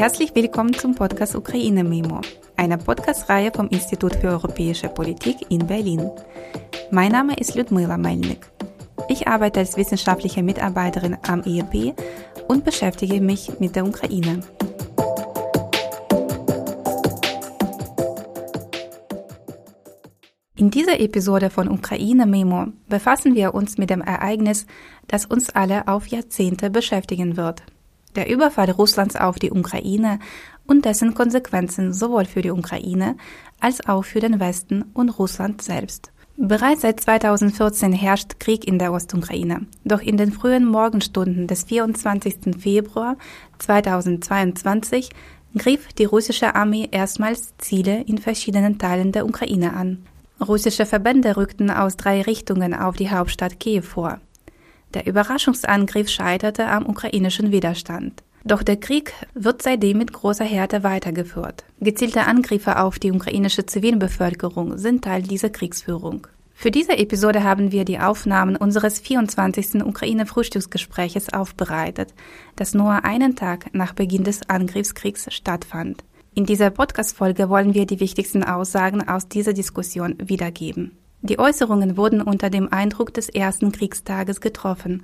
Herzlich willkommen zum Podcast Ukraine Memo, einer Podcast-Reihe vom Institut für Europäische Politik in Berlin. Mein Name ist Ludmila Melnik. Ich arbeite als wissenschaftliche Mitarbeiterin am IEP und beschäftige mich mit der Ukraine. In dieser Episode von Ukraine Memo befassen wir uns mit dem Ereignis, das uns alle auf Jahrzehnte beschäftigen wird. Der Überfall Russlands auf die Ukraine und dessen Konsequenzen sowohl für die Ukraine als auch für den Westen und Russland selbst. Bereits seit 2014 herrscht Krieg in der Ostukraine. Doch in den frühen Morgenstunden des 24. Februar 2022 griff die russische Armee erstmals Ziele in verschiedenen Teilen der Ukraine an. Russische Verbände rückten aus drei Richtungen auf die Hauptstadt Kiew vor. Der Überraschungsangriff scheiterte am ukrainischen Widerstand. Doch der Krieg wird seitdem mit großer Härte weitergeführt. Gezielte Angriffe auf die ukrainische Zivilbevölkerung sind Teil dieser Kriegsführung. Für diese Episode haben wir die Aufnahmen unseres 24. Ukraine-Frühstücksgespräches aufbereitet, das nur einen Tag nach Beginn des Angriffskriegs stattfand. In dieser Podcast-Folge wollen wir die wichtigsten Aussagen aus dieser Diskussion wiedergeben. Die Äußerungen wurden unter dem Eindruck des ersten Kriegstages getroffen.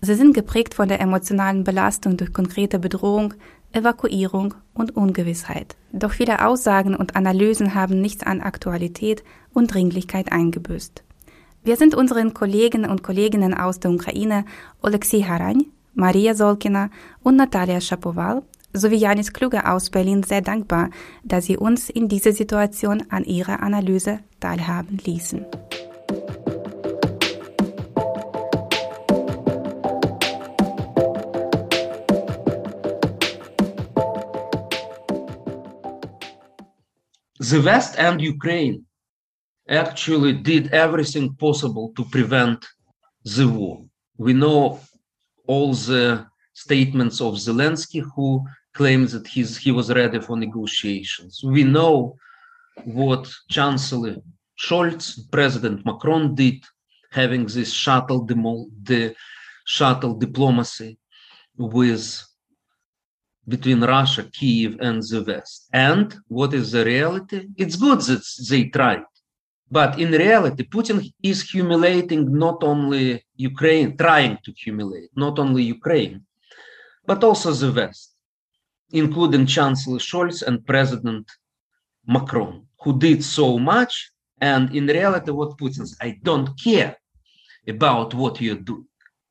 Sie sind geprägt von der emotionalen Belastung durch konkrete Bedrohung, Evakuierung und Ungewissheit. Doch viele Aussagen und Analysen haben nichts an Aktualität und Dringlichkeit eingebüßt. Wir sind unseren Kollegen und Kolleginnen aus der Ukraine Oleksiy Harany, Maria Solkina und Natalia Shapoval sowie Janis Kluge aus Berlin sehr dankbar, dass Sie uns in dieser Situation an Ihrer Analyse teilhaben ließen. The West and Ukraine actually did everything possible to prevent the war. We know all the statements of Zelensky, who claims that he's, he was ready for negotiations. We know what Chancellor Scholz, President Macron did, having this shuttle the shuttle diplomacy with between Russia, Kiev, and the West. And what is the reality? It's good that they tried. But in reality, Putin is humiliating not only Ukraine, trying to humiliate not only Ukraine, but also the West including Chancellor Scholz and President Macron, who did so much. And in reality, what Putin says, I don't care about what you're doing.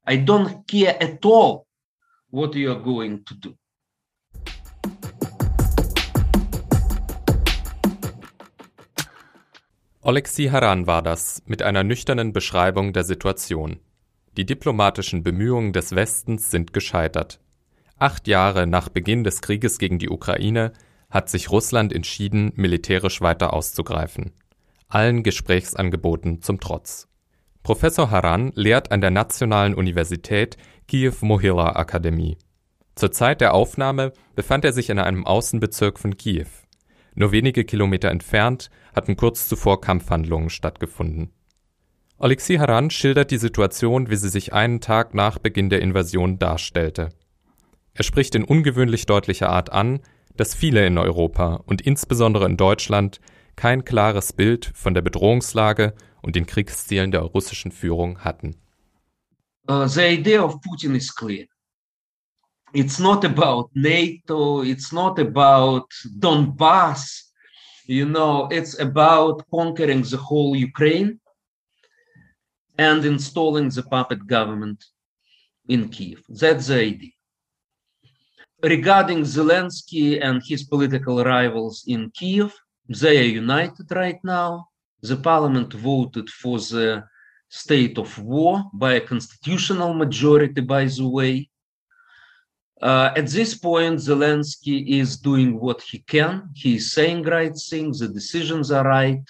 I don't care at all what you are going to do. Oleksiy Haran war das mit einer nüchternen Beschreibung der Situation. Die diplomatischen Bemühungen des Westens sind gescheitert. Acht Jahre nach Beginn des Krieges gegen die Ukraine hat sich Russland entschieden, militärisch weiter auszugreifen. Allen Gesprächsangeboten zum Trotz. Professor Haran lehrt an der Nationalen Universität Kiew-Mohyla Akademie. Zur Zeit der Aufnahme befand er sich in einem Außenbezirk von Kiew. Nur wenige Kilometer entfernt hatten kurz zuvor Kampfhandlungen stattgefunden. Alexei Haran schildert die Situation, wie sie sich einen Tag nach Beginn der Invasion darstellte. Er spricht in ungewöhnlich deutlicher Art an, dass viele in Europa und insbesondere in Deutschland kein klares Bild von der Bedrohungslage und den Kriegszielen der russischen Führung hatten. Uh, the idea of Putin is clear. It's not about NATO, it's not about Donbass, you know, it's about conquering the whole Ukraine and installing the puppet government in Kiev. That's the idea. Regarding Zelensky and his political rivals in Kiev, they are united right now. The parliament voted for the state of war by a constitutional majority, by the way. Uh, at this point, Zelensky is doing what he can. He is saying right things, the decisions are right.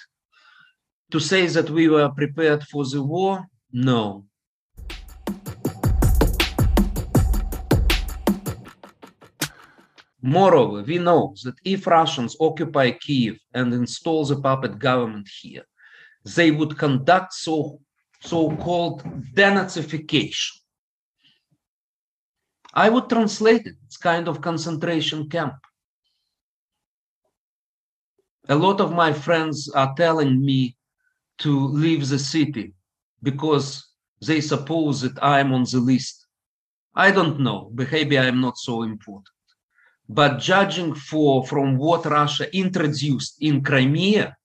To say that we were prepared for the war, no. Moreover, we know that if Russians occupy Kiev and install the puppet government here, they would conduct so, so-called denazification. I would translate it, it's kind of concentration camp. A lot of my friends are telling me to leave the city because they suppose that I'm on the list. I don't know. Maybe I'm not so important. But judging for from what Russia introduced in Crimea,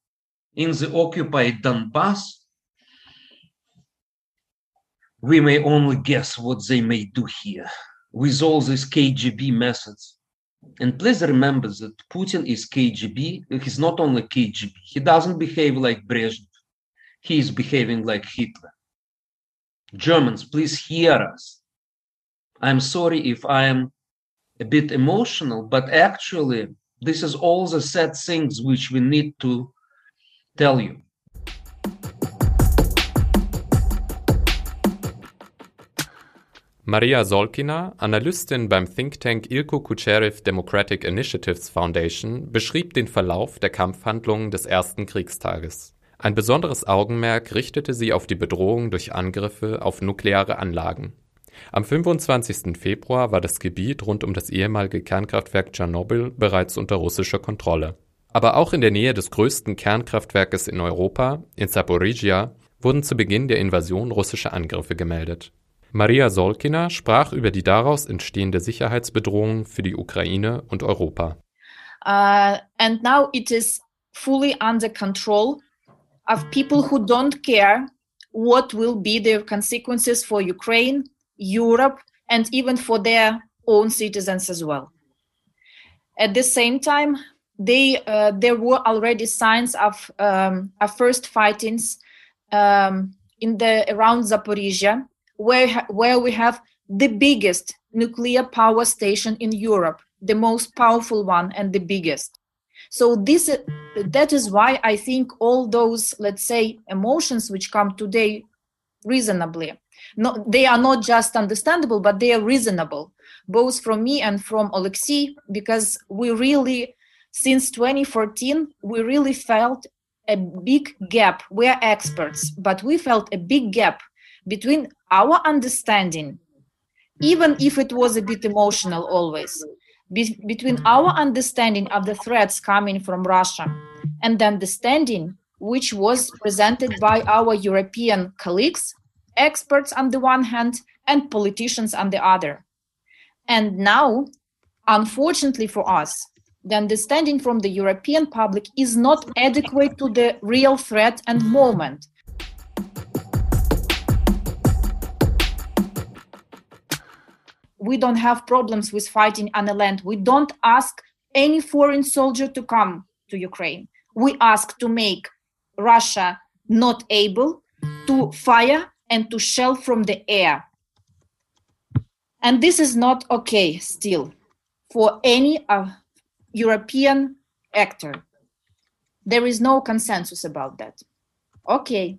in the occupied Donbass, we may only guess what they may do here with all these KGB methods. And please remember that Putin is KGB. He's not only KGB. He doesn't behave like Brezhnev. He is behaving like Hitler. Germans, please hear us. I'm sorry if I am a bit emotional, but actually, this is all the sad things which we need to tell you. Maria Solkina, Analystin beim Think Tank Ilko Kucherev Democratic Initiatives Foundation, beschrieb den Verlauf der Kampfhandlungen des ersten Kriegstages. Ein besonderes Augenmerk richtete sie auf die Bedrohung durch Angriffe auf nukleare Anlagen. Am 25. Februar war das Gebiet rund um das ehemalige Kernkraftwerk Tschernobyl bereits unter russischer Kontrolle. Aber auch in der Nähe des größten Kernkraftwerkes in Europa, in Zaporizhia, wurden zu Beginn der Invasion russische Angriffe gemeldet. Maria Solkina sprach über die daraus entstehende Sicherheitsbedrohung für die Ukraine und Europa. Uh, and now it is fully under control of people who don't care what will be the consequences for Ukraine, Europe, and even for their own citizens as well. At the same time, they uh, there were already signs of, um, first fightings um, in the around Zaporizhia, where where we have the biggest nuclear power station in Europe, the most powerful one and the biggest. So this that is why I think all those let's say emotions which come today reasonably, no, they are not just understandable, but they are reasonable, both from me and from Alexei, because we really since 2014 we really felt a big gap. We're experts, but we felt a big gap between our understanding, even if it was a bit emotional always, be- between our understanding of the threats coming from Russia and the understanding which was presented by our European colleagues, experts on the one hand, and politicians on the other. And now, unfortunately for us, the understanding from the European public is not adequate to the real threat and moment. we don't have problems with fighting on the land. We don't ask any foreign soldier to come to Ukraine. We ask to make Russia not able to fire and to shell from the air. And this is not okay still for any uh, European actor. There is no consensus about that. Okay.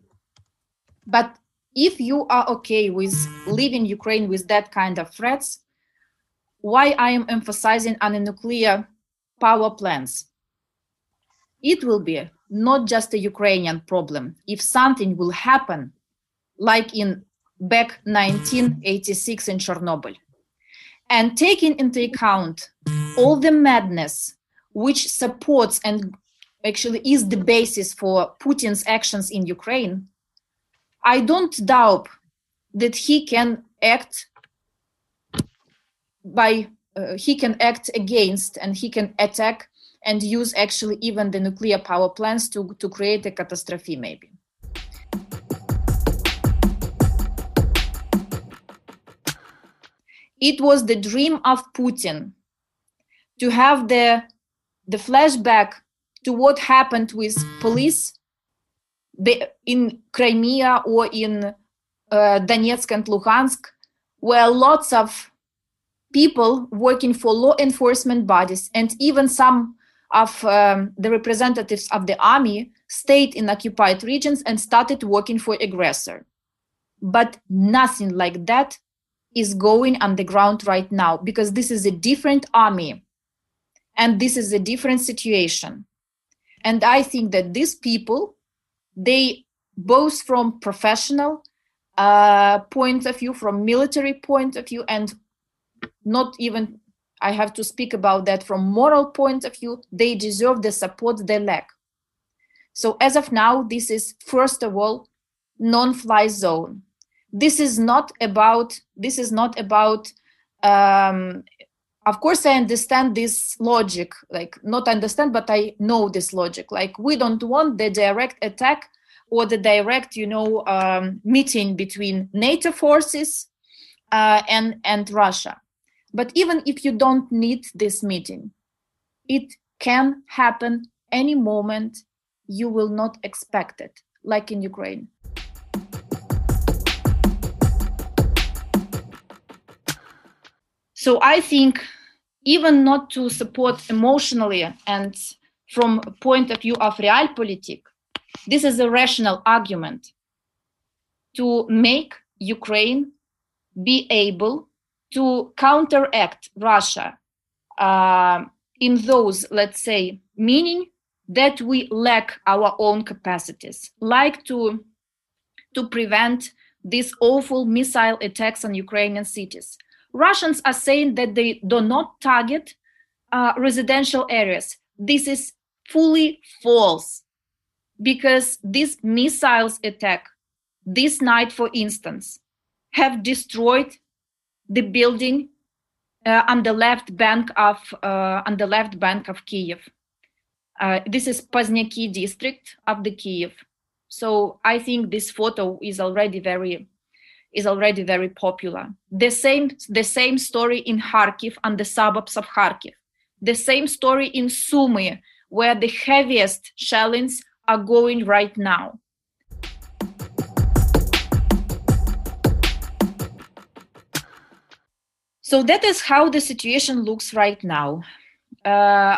But if you are okay with leaving Ukraine with that kind of threats, why I am emphasizing on the nuclear power plants? It will be not just a Ukrainian problem. If something will happen, like in back 1986 in Chernobyl, and taking into account all the madness which supports and actually is the basis for Putin's actions in Ukraine, I don't doubt that he can act by uh, he can act against and he can attack and use actually even the nuclear power plants to, to create a catastrophe maybe. It was the dream of Putin to have the the flashback to what happened with police in Crimea or in uh, Donetsk and Luhansk, where lots of people working for law enforcement bodies and even some of um, the representatives of the army stayed in occupied regions and started working for aggressor. But nothing like that is going on the ground right now because this is a different army and this is a different situation. And I think that these people they both from professional uh, point of view, from military point of view, and not even I have to speak about that from moral point of view. They deserve the support they lack. So as of now, this is first of all non-fly zone. This is not about. This is not about. Um, of course, I understand this logic. Like not understand, but I know this logic. Like we don't want the direct attack or the direct, you know, um, meeting between NATO forces uh, and and Russia. But even if you don't need this meeting, it can happen any moment you will not expect it, like in Ukraine. So I think even not to support emotionally and from a point of view of realpolitik, this is a rational argument to make Ukraine be able to counteract Russia uh, in those, let's say, meaning that we lack our own capacities, like to, to prevent these awful missile attacks on Ukrainian cities. Russians are saying that they do not target uh, residential areas. This is fully false because these missiles attack this night, for instance, have destroyed the building uh, on the left bank of uh, on the left bank of Kiev. Uh, this is Poznyaki district of the Kiev. So I think this photo is already very is already very popular. The same the same story in Kharkiv and the suburbs of Kharkiv. The same story in Sumy, where the heaviest shellings are going right now. So that is how the situation looks right now. Uh,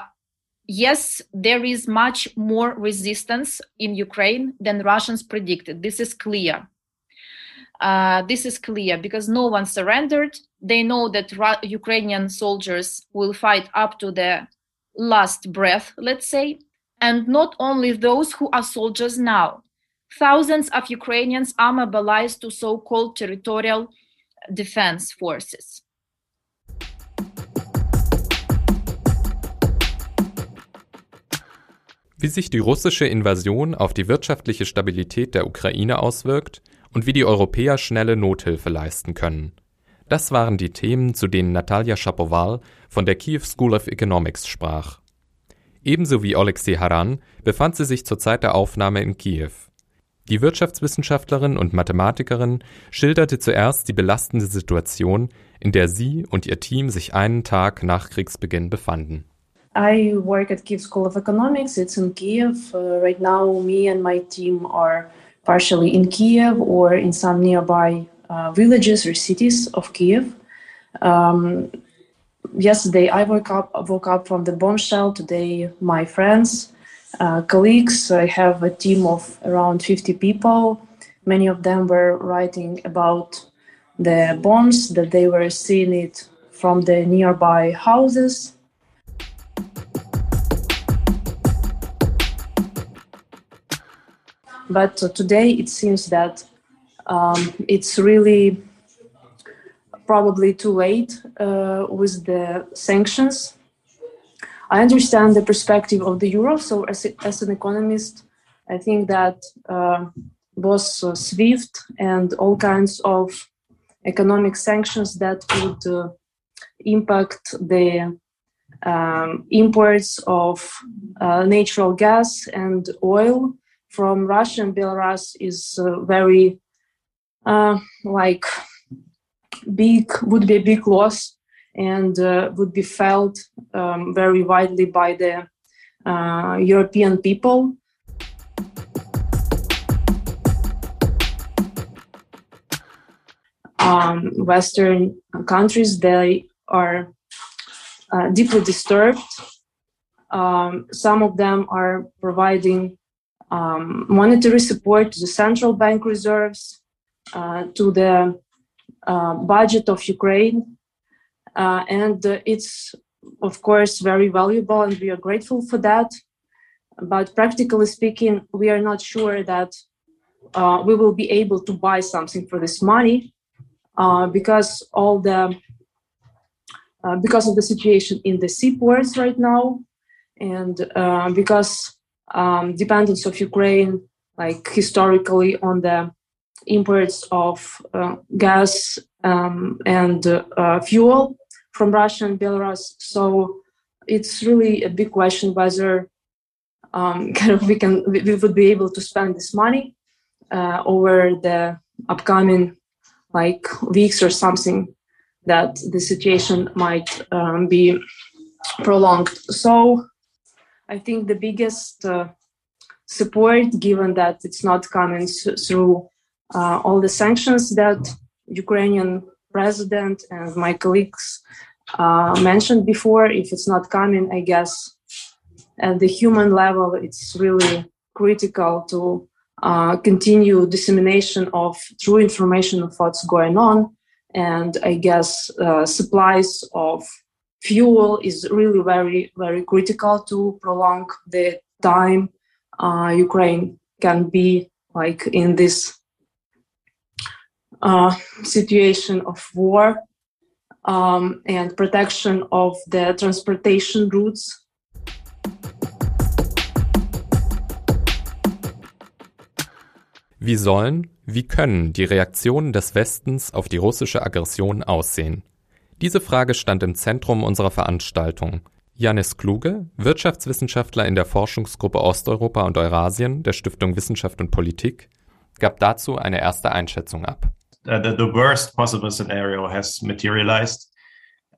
yes, there is much more resistance in Ukraine than Russians predicted. This is clear. Uh, this is clear because no one surrendered. They know that Ra- Ukrainian soldiers will fight up to the last breath, let's say, and not only those who are soldiers now. Thousands of Ukrainians are mobilized to so called territorial defense forces. wie sich die russische Invasion auf die wirtschaftliche Stabilität der Ukraine auswirkt und wie die Europäer schnelle Nothilfe leisten können. Das waren die Themen, zu denen Natalia Shapoval von der Kiew School of Economics sprach. Ebenso wie Alexei Haran befand sie sich zur Zeit der Aufnahme in Kiew. Die Wirtschaftswissenschaftlerin und Mathematikerin schilderte zuerst die belastende Situation, in der sie und ihr Team sich einen Tag nach Kriegsbeginn befanden. I work at Kiev School of Economics. It's in Kiev. Uh, right now, me and my team are partially in Kiev or in some nearby uh, villages or cities of Kiev. Um, yesterday, I woke up woke up from the bombshell. Today, my friends, uh, colleagues, I have a team of around 50 people. Many of them were writing about the bombs that they were seeing it from the nearby houses But today it seems that um, it's really probably too late uh, with the sanctions. I understand the perspective of the euro. So, as, as an economist, I think that uh, both uh, SWIFT and all kinds of economic sanctions that would uh, impact the um, imports of uh, natural gas and oil from Russia and Belarus is uh, very uh, like big would be a big loss and uh, would be felt um, very widely by the European people. Um, Western countries they are uh, deeply disturbed. Um, some of them are providing um, monetary support to the central bank reserves, uh, to the uh, budget of Ukraine. Uh, and it's, of course, very valuable, and we are grateful for that. But practically speaking, we are not sure that uh, we will be able to buy something for this money uh, because all the uh, because of the situation in the seaports right now, and uh, because um, dependence of Ukraine, like historically, on the imports of uh, gas um, and uh, fuel from Russia and Belarus. So it's really a big question whether um, kind of we can we, would be able to spend this money uh, over the upcoming like weeks or something that the situation might um, be prolonged. So I think the biggest uh, support, given that it's not coming through uh, all the sanctions that Ukrainian president and my colleagues uh, mentioned before, if it's not coming, I guess at the human level, it's really critical to uh, continue dissemination of true information of what's going on. And I guess uh, supplies of fuel is really very, very critical to prolong the time uh, Ukraine can be like in this uh, situation of war um, and protection of the transportation routes. Wie sollen, wie können die Reaktionen des Westens auf die russische Aggression aussehen? Diese Frage stand im Zentrum unserer Veranstaltung. Janis Kluge, Wirtschaftswissenschaftler in der Forschungsgruppe Osteuropa und Eurasien der Stiftung Wissenschaft und Politik, gab dazu eine erste Einschätzung ab. uh, the, the worst possible scenario has materialized.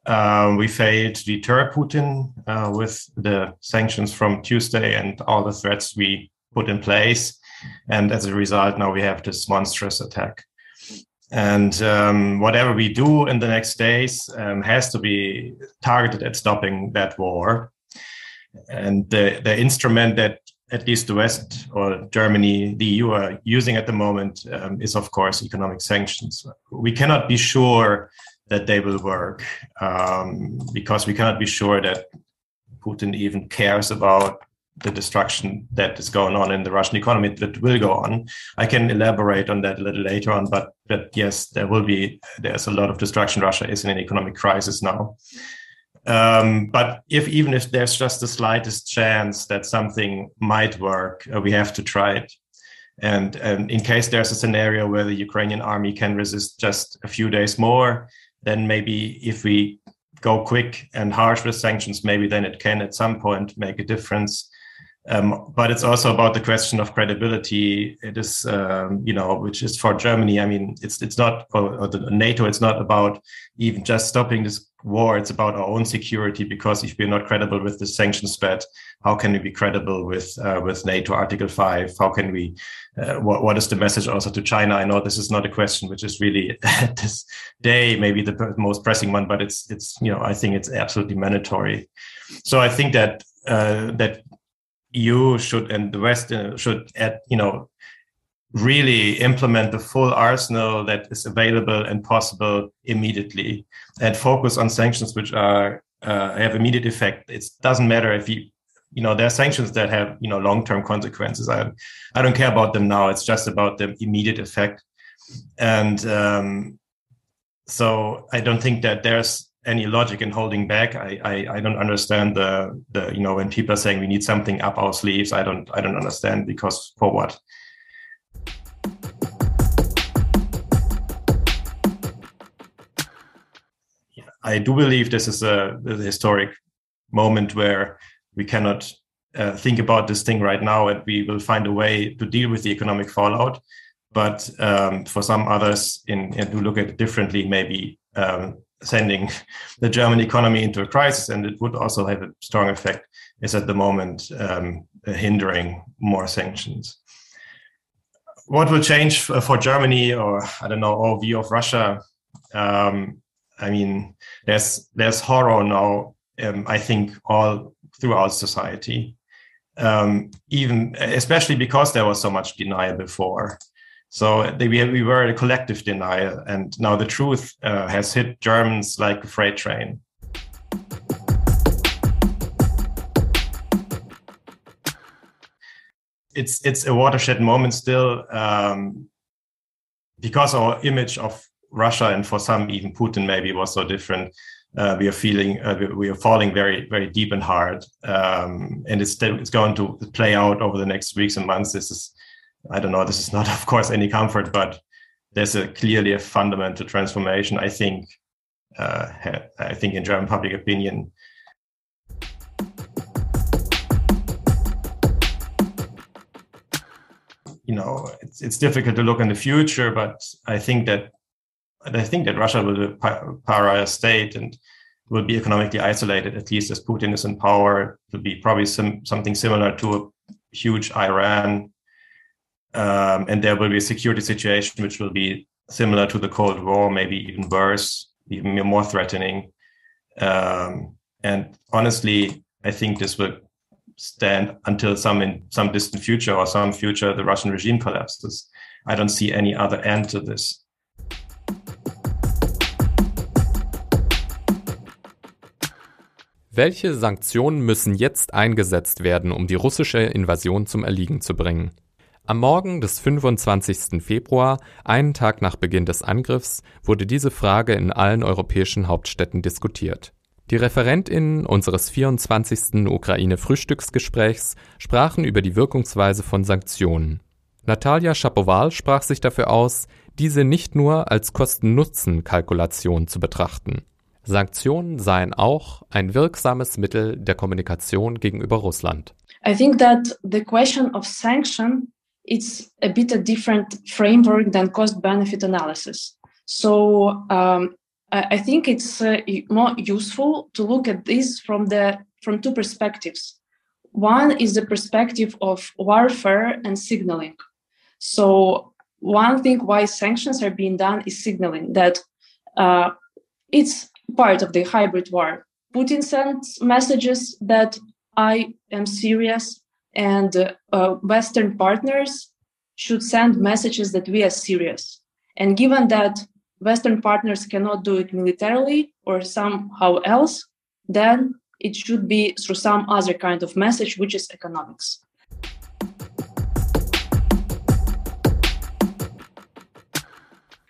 Uh, we failed to deter Putin uh, with the sanctions from Tuesday and all the threats we put in place. And as a result, now we have this monstrous attack. And um, whatever we do in the next days um, has to be targeted at stopping that war. And the, the instrument that at least the West or Germany, the EU are using at the moment um, is, of course, economic sanctions. We cannot be sure that they will work um, because we cannot be sure that Putin even cares about the destruction that is going on in the Russian economy that will go on. I can elaborate on that a little later on, but but yes, there will be there's a lot of destruction. Russia is in an economic crisis now. Um, but if even if there's just the slightest chance that something might work, uh, we have to try it. And, and in case there's a scenario where the Ukrainian army can resist just a few days more, then maybe if we go quick and harsh with sanctions, maybe then it can at some point make a difference. Um, but it's also about the question of credibility. It is, um, you know, which is for Germany. I mean, it's it's not or, the NATO. It's not about even just stopping this war. It's about our own security because if we're not credible with the sanctions bet, how can we be credible with uh, with NATO Article Five? How can we? Uh, what what is the message also to China? I know this is not a question which is really at this day maybe the most pressing one, but it's it's you know I think it's absolutely mandatory. So I think that uh, that EU should and the West uh, should add, you know, really implement the full arsenal that is available and possible immediately, and focus on sanctions which are uh, have immediate effect. It doesn't matter if you, you know, there are sanctions that have you know long term consequences. I I don't care about them now. It's just about the immediate effect, and um, so I don't think that there's any logic in holding back. I, I, I don't understand the the you know when people are saying we need something up our sleeves. I don't I don't understand because for what? I do believe this is a, a historic moment where we cannot uh, think about this thing right now, and we will find a way to deal with the economic fallout. But um, for some others, in, in who look at it differently, maybe um, sending the German economy into a crisis, and it would also have a strong effect, is at the moment um, hindering more sanctions. What will change for Germany, or I don't know, our view of Russia? Um, I mean, there's there's horror now. Um, I think all throughout society, um, even especially because there was so much denial before. So they, we, we were a collective denial, and now the truth uh, has hit Germans like a freight train. It's it's a watershed moment still, um, because our image of Russia and for some even Putin maybe was so different. uh, we are feeling uh, we are falling very very deep and hard, um, and it's it's going to play out over the next weeks and months. This is I don't know. This is not, of course, any comfort, but there's a clearly a fundamental transformation. I think uh, I think in German public opinion. You know, it's, it's difficult to look in the future, but I think that I think that Russia will be a pariah state and will be economically isolated, at least as Putin is in power. It will be probably some, something similar to a huge Iran. Um, and there will be a security situation which will be similar to the Cold War, maybe even worse, even more threatening. Um, and honestly, I think this will stand until some in some distant future or some future the Russian regime collapses. I don't see any other end to this. Welche Sanktionen müssen jetzt eingesetzt werden, um die russische Invasion zum Erliegen zu bringen? Am Morgen des 25. Februar, einen Tag nach Beginn des Angriffs, wurde diese Frage in allen europäischen Hauptstädten diskutiert. Die Referentinnen unseres 24. Ukraine-Frühstücksgesprächs sprachen über die Wirkungsweise von Sanktionen. Natalia Schapowal sprach sich dafür aus, diese nicht nur als Kosten-Nutzen-Kalkulation zu betrachten. Sanktionen seien auch ein wirksames Mittel der Kommunikation gegenüber Russland. I think that the question of sanction it's a bit a different framework than cost benefit analysis. So um, I think it's uh, more useful to look at this from the from two perspectives. One is the perspective of warfare and signaling. So one thing why sanctions are being done is signaling that uh, it's part of the hybrid war. Putin sends messages that I am serious, and uh, Western partners should send messages that we are serious. And given that Western partners cannot do it militarily or somehow else, then it should be through some other kind of message, which is economics.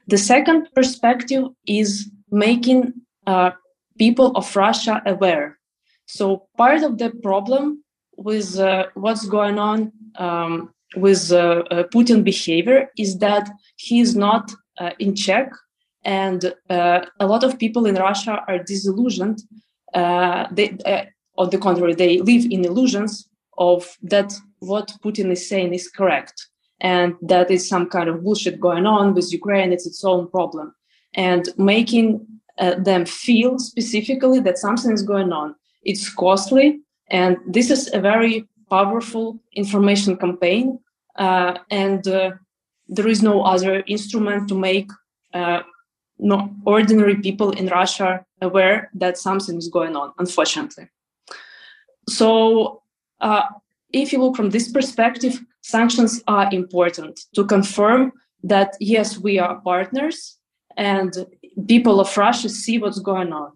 The second perspective is making uh, people of Russia aware. So part of the problem with uh, what's going on um, with uh, uh Putin behavior is that he is not in check, and a lot of people in Russia are disillusioned. they, on the contrary, they live in illusions of that what Putin is saying is correct, and that is some kind of bullshit going on with Ukraine. It's its own problem, and making uh, them feel specifically that something is going on. It's costly, and this is a very powerful information campaign. Uh, and uh, there is no other instrument to make uh, no ordinary people in Russia aware that something is going on, unfortunately. So, uh, if you look from this perspective, sanctions are important to confirm that yes, we are partners and people of Russia see what's going on.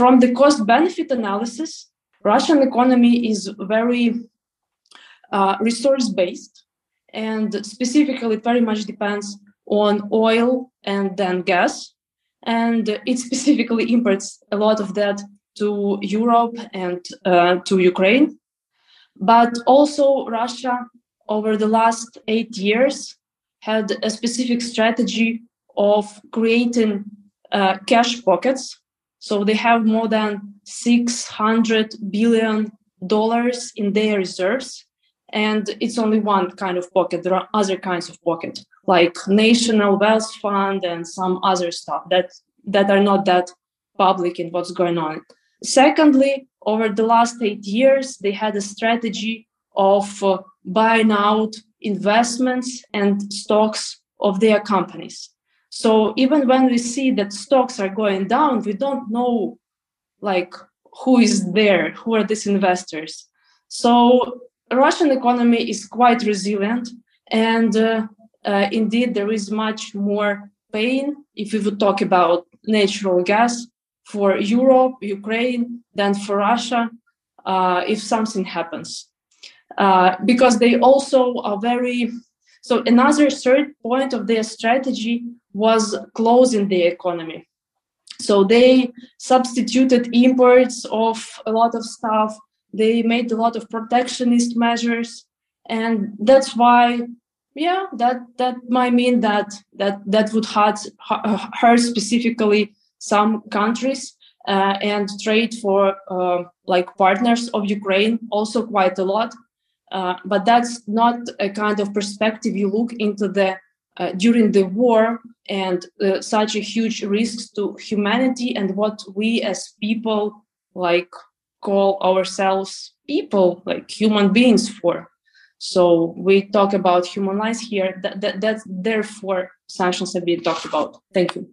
From the cost benefit analysis, Russian economy is very uh, resource based and specifically it very much depends on oil and then gas and it specifically imports a lot of that to Europe and uh, to Ukraine. But also, Russia over the last eight years had a specific strategy of creating uh, cash pockets. So they have more than 600 billion dollars in their reserves. And it's only one kind of pocket. There are other kinds of pocket, like National Wealth Fund and some other stuff that, that are not that public in what's going on. Secondly, over the last eight years, they had a strategy of uh, buying out investments and stocks of their companies. So even when we see that stocks are going down, we don't know like who is there, who are these investors. So Russian economy is quite resilient, and uh, uh, indeed there is much more pain if we would talk about natural gas for Europe, Ukraine, than for Russia uh, if something happens. Uh, because they also are very So another third point of their strategy was closing the economy. So they substituted imports of a lot of stuff. They made a lot of protectionist measures, and that's why, yeah, that that might mean that that that would hurt hurt specifically some countries uh, and trade for uh, like partners of Ukraine also quite a lot. Uh, but that's not a kind of perspective you look into the uh, during the war and uh, such a huge risks to humanity and what we as people like call ourselves people like human beings for. So we talk about human lives here. That, that that's therefore sanctions have been talked about. Thank you.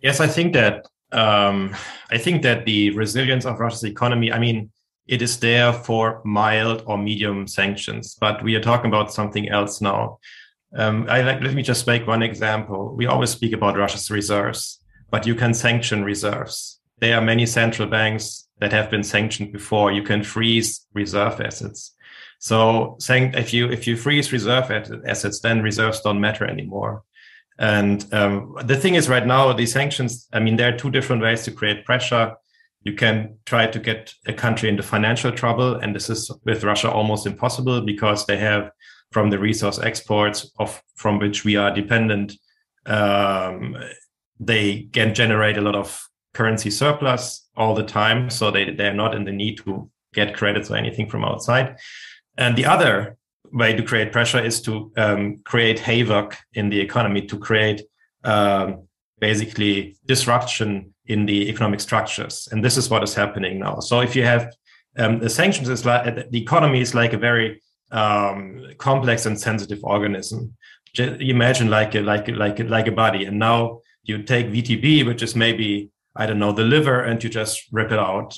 Yes i think that um, i think that the resilience of russia's economy i mean it is there for mild or medium sanctions. But we are talking about something else now. Um, I like, let me just make one example. We always speak about Russia's reserves, but you can sanction reserves. There are many central banks that have been sanctioned before. You can freeze reserve assets. So saying if you if you freeze reserve assets, then reserves don't matter anymore. And um, the thing is, right now, these sanctions. I mean, there are two different ways to create pressure you can try to get a country into financial trouble. And this is with Russia almost impossible because they have from the resource exports of from which we are dependent, um, they can generate a lot of currency surplus all the time. So they, they're not in the need to get credits or anything from outside. And the other way to create pressure is to um, create havoc in the economy, to create um, basically disruption in the economic structures. And this is what is happening now. So if you have um, the sanctions is like the economy is like a very um, complex and sensitive organism. Just imagine like a, like a, like a, like a body, and now you take VTB, which is maybe I don't know the liver, and you just rip it out.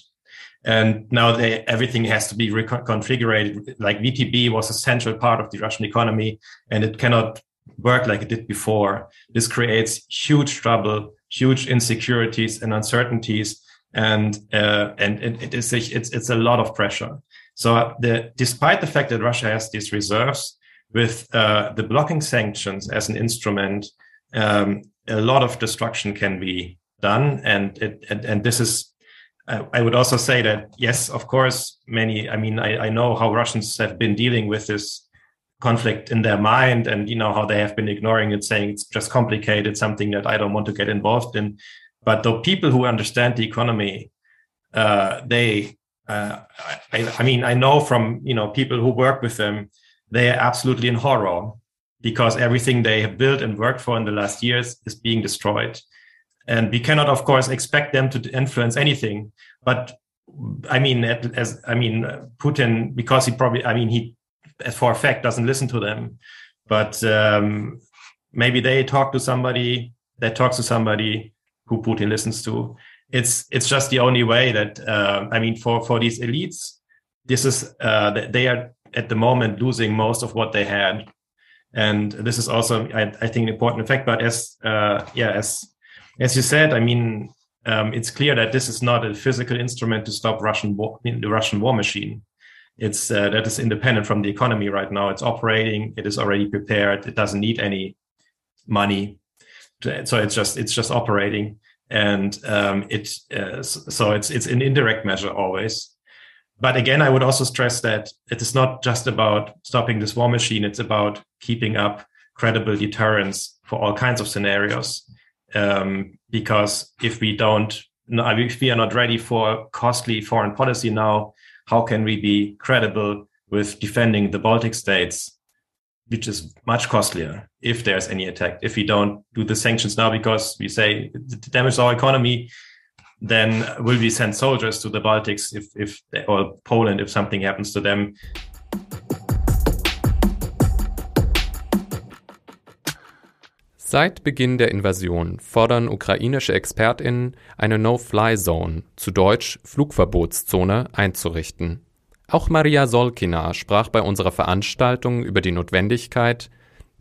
And now they, everything has to be reconfigured. Like VTB was a central part of the Russian economy, and it cannot work like it did before. This creates huge trouble, huge insecurities and uncertainties, and uh, and it, it is it's it's a lot of pressure. So the despite the fact that Russia has these reserves, with uh, the blocking sanctions as an instrument, um, a lot of destruction can be done, and it and, and this is. I would also say that yes, of course, many. I mean, I, I know how Russians have been dealing with this conflict in their mind and you know how they have been ignoring it saying it's just complicated something that i don't want to get involved in. But the people who understand the economy uh, they uh, I, I, mean i know from you know people who work with them they are absolutely in horror because everything they have built and worked for in the last years is being destroyed. And we cannot of course expect them to influence anything. But i mean as i mean putin because he probably i mean he for a fact doesn't listen to them. But um, maybe they talk to somebody that talks to somebody who putin listens to. It's it's just the only way that uh, i mean for for these elites this is uh, they are at the moment losing most of what they had. And this is also i, I think an important effect but as uh, yeah as as you said i mean um, it's clear that this is not a physical instrument to stop russian war, the russian war machine it's uh, that is independent from the economy right now. It's operating. It is already prepared. It doesn't need any money, so it's just it's just operating, and um, it uh, so it's it's an indirect measure always. But again, I would also stress that it is not just about stopping this war machine. It's about keeping up credible deterrence for all kinds of scenarios. Um, because if we don't, if we are not ready for costly foreign policy now, how can we be credible with defending the Baltic states, which is much costlier if there's any attack. If we don't do the sanctions now because we say it damages our economy, then will we send soldiers to the Baltics if, if or Poland if something happens to them? Seit Beginn der Invasion fordern ukrainische Expertinnen, eine No-Fly-Zone, zu Deutsch Flugverbotszone, einzurichten. Auch Maria Solkina sprach bei unserer Veranstaltung über die Notwendigkeit,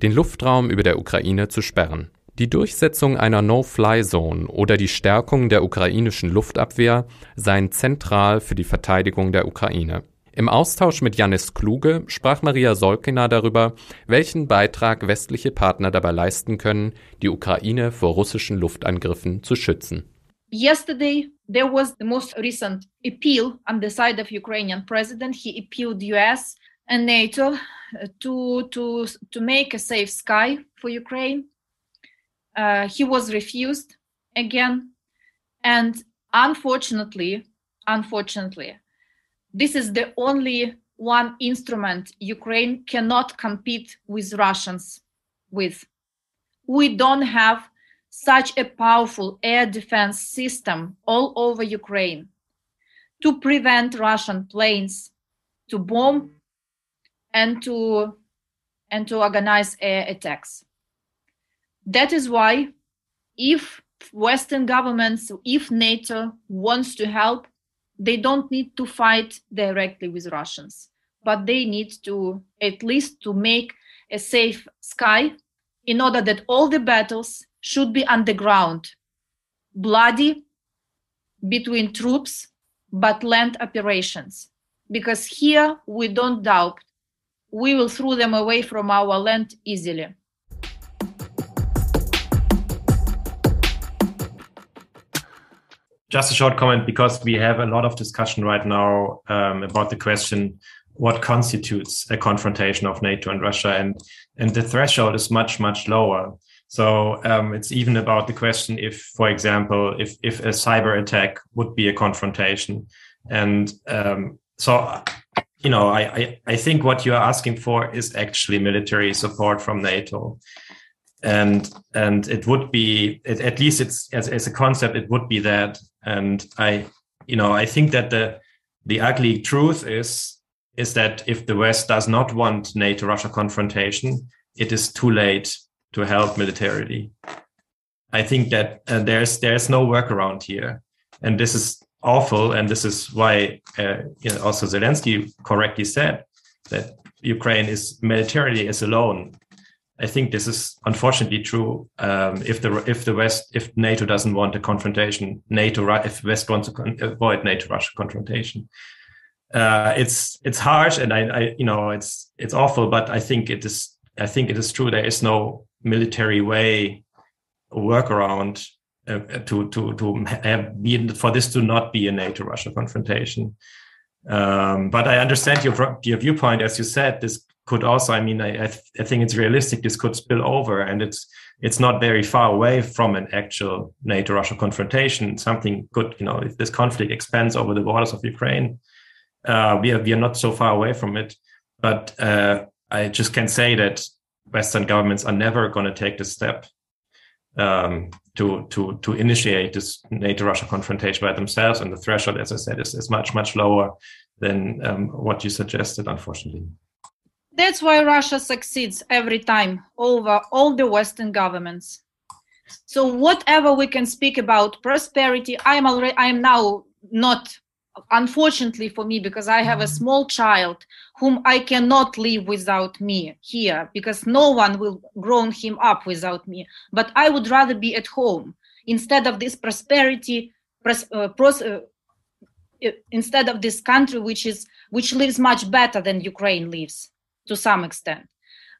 den Luftraum über der Ukraine zu sperren. Die Durchsetzung einer No-Fly-Zone oder die Stärkung der ukrainischen Luftabwehr seien zentral für die Verteidigung der Ukraine. Im Austausch mit Janis Kluge sprach Maria Solkina darüber, welchen Beitrag westliche Partner dabei leisten können, die Ukraine vor russischen Luftangriffen zu schützen. Yesterday, there was the most recent appeal on the side of Ukrainian president. He appealed US and NATO to, to, to make a safe sky for Ukraine. Uh, he was refused again. And unfortunately, unfortunately, this is the only one instrument Ukraine cannot compete with Russians with. We don't have such a powerful air defense system all over Ukraine to prevent Russian planes to bomb and to and to organize air attacks. That is why if Western governments, if NATO wants to help, they don't need to fight directly with Russians, but they need to at least to make a safe sky in order that all the battles should be underground, bloody between troops, but land operations. Because here we don't doubt we will throw them away from our land easily. Just a short comment because we have a lot of discussion right now um, about the question what constitutes a confrontation of NATO and Russia, and and the threshold is much much lower. So um, it's even about the question if, for example, if if a cyber attack would be a confrontation, and um, so you know I, I I think what you are asking for is actually military support from NATO. And and it would be at least it's as, as a concept it would be that and i you know i think that the the ugly truth is is that if the west does not want nato russia confrontation it is too late to help militarily. I think that uh, there's there's no workaround here. And this is awful. And this is why uh, you know, also zelensky correctly said that ukraine is militarily is alone I think this is unfortunately true. Um, if the if the West if NATO doesn't want a confrontation, NATO if West wants to avoid NATO Russia confrontation, uh, it's it's harsh and I, I you know it's it's awful. But I think it is I think it is true. There is no military way workaround uh, to to to have, be, for this to not be a NATO Russia confrontation. Um, but I understand your your viewpoint, as you said. This could also i mean I, I, th- I, think it's realistic this could spill over and it's it's not very far away from an actual nato russia confrontation. Something could you know if this conflict expands over the borders of ukraine uh, we are we are not so far away from it. But uh, i just can say that western governments are never going to take this step um, to to to initiate this nato russia confrontation by themselves. And the threshold as i said is, is much much lower than um, what you suggested unfortunately that's why Russia succeeds every time over all the Western governments. So whatever we can speak about prosperity, I am already I am now not unfortunately for me because I have a small child whom I cannot live without me here because no one will grow him up without me. But I would rather be at home instead of this prosperity, pros, uh, pros, uh, instead of this country which is which lives much better than Ukraine lives to some extent.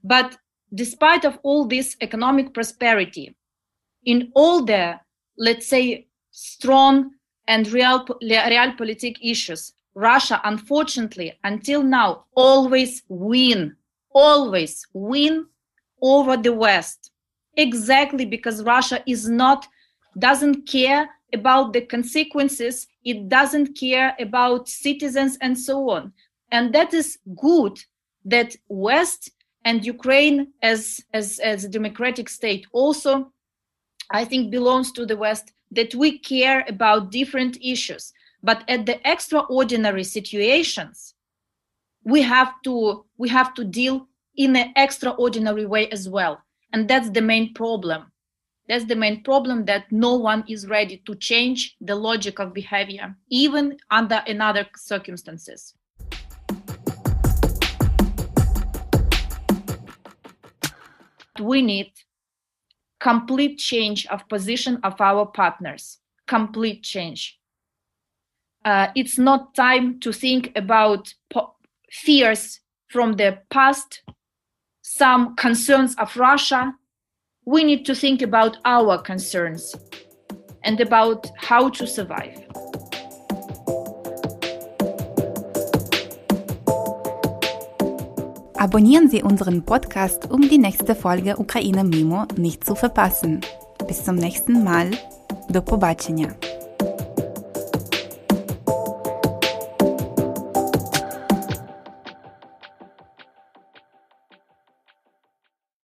But despite of all this economic prosperity, in all the, let's say, strong and real, realpolitik issues, Russia, unfortunately, until now, always win, always win over the West. Exactly because Russia is not, doesn't care about the consequences, it doesn't care about citizens and so on. And that is good that West and Ukraine as, as, as a democratic state also, I think, belongs to the West, that we care about different issues. But at the extraordinary situations, we have to we have to deal in an extraordinary way as well. And that's the main problem. That's the main problem that no one is ready to change the logic of behavior, even under another circumstances. We need complete change of position of our partners. Complete change. Uh, it's not time to think about po- fears from the past, some concerns of Russia. We need to think about our concerns and about how to survive. Abonnieren Sie unseren Podcast, um die nächste Folge Ukraine Mimo nicht zu verpassen. Bis zum nächsten Mal. До побачення!